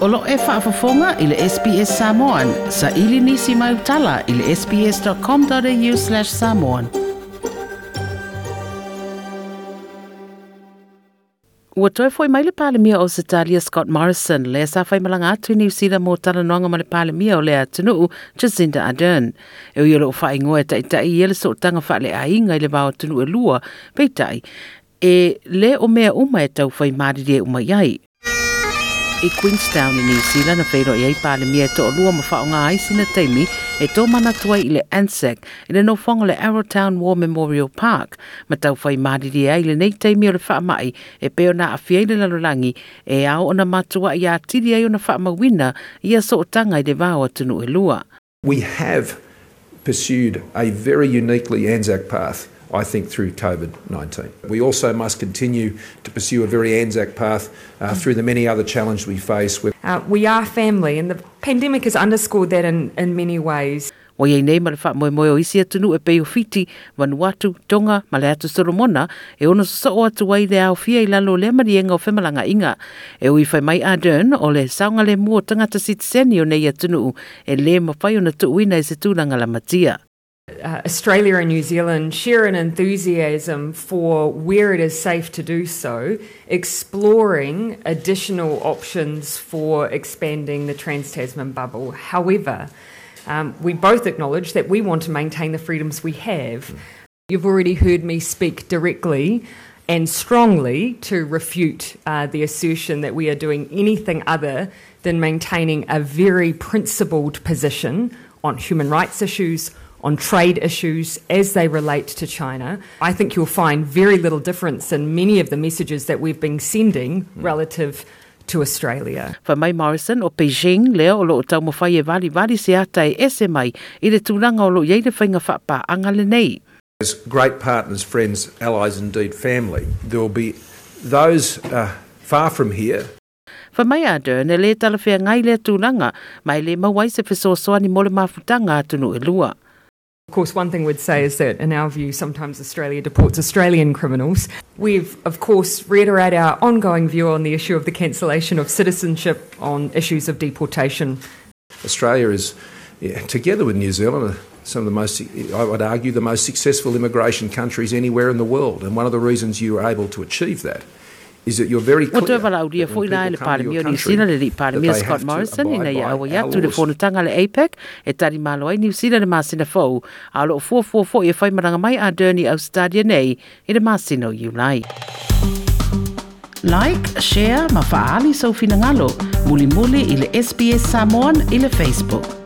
Olo e whaafafonga i le SPS Samoan. Sa ili nisi mai utala i le sps.com.au slash samoan. Ua toi foi mai le palemia o se talia Scott Morrison le sa fai malanga atu ni usida mo tala noanga ma le palemia o le atunu Jacinda Ardern. E ui o fai ngoe tai tai i ele so tanga fa le ainga i le vao tunu e lua peitai. E le o mea uma e tau fai mariri e uma iai i Queenstown i New Zealand na whairo i ei pāle e to o lua ma whao ngā aisina teimi e tō mana tua i le Anzac i le nofonga le Arrowtown War Memorial Park ma tau whai māriri ai le nei teimi o le whaamai e peo na awhiai le lalolangi e ao ona matua i a tiri ai o na wha i a so o tanga i le vāo atunu e lua. We have pursued a very uniquely Anzac path I think, through COVID 19. We also must continue to pursue a very Anzac path uh, through the many other challenges we face. Uh, we are family, and the pandemic has underscored that in, in many ways. O iei nei ma le wha moe moe o isi atunu e peo fiti Vanuatu, Tonga, ma le atu Solomona e ono sa o atu wai le au fia i lalo le marienga o whemalanga inga. E ui whai mai Ardern o le saunga le mua tangata sitseni o nei atunu e le ma whai o na tuuina i se tūlanga la matia. Uh, Australia and New Zealand share an enthusiasm for where it is safe to do so, exploring additional options for expanding the Trans Tasman bubble. However, um, we both acknowledge that we want to maintain the freedoms we have. You've already heard me speak directly and strongly to refute uh, the assertion that we are doing anything other than maintaining a very principled position on human rights issues, on trade issues as they relate to China. I think you'll find very little difference in many of the messages that we've been sending relative to Australia. Fa mai Morrison o Beijing leo o lo tau mo fai e vali vali se ata e ese mai i le tūranga o lo iei le whainga whapa anga le nei. As great partners, friends, allies, indeed family, there will be those uh, far from here Fa mai a ne le tala whea ngai le tūranga mai le mawai se whesoa ni mole mafutanga atunu e lua. Of course, one thing we'd say is that, in our view, sometimes Australia deports Australian criminals. We've, of course, reiterate our ongoing view on the issue of the cancellation of citizenship on issues of deportation. Australia is, yeah, together with New Zealand, some of the most, I would argue, the most successful immigration countries anywhere in the world. And one of the reasons you are able to achieve that Ua wala auria fo ina ele parimia o New Zealand, ele parimia Scott Morrison, ina ia awa iatu le whonutanga le APEC, e tari malo ai New Zealand masina fau, a loo fuafua fo e whai maranga mai a Derni Australia nei, i le masina o Iulai. Like, share, mafaali sau finangalo, muli muli i le SBS Samoan i le Facebook.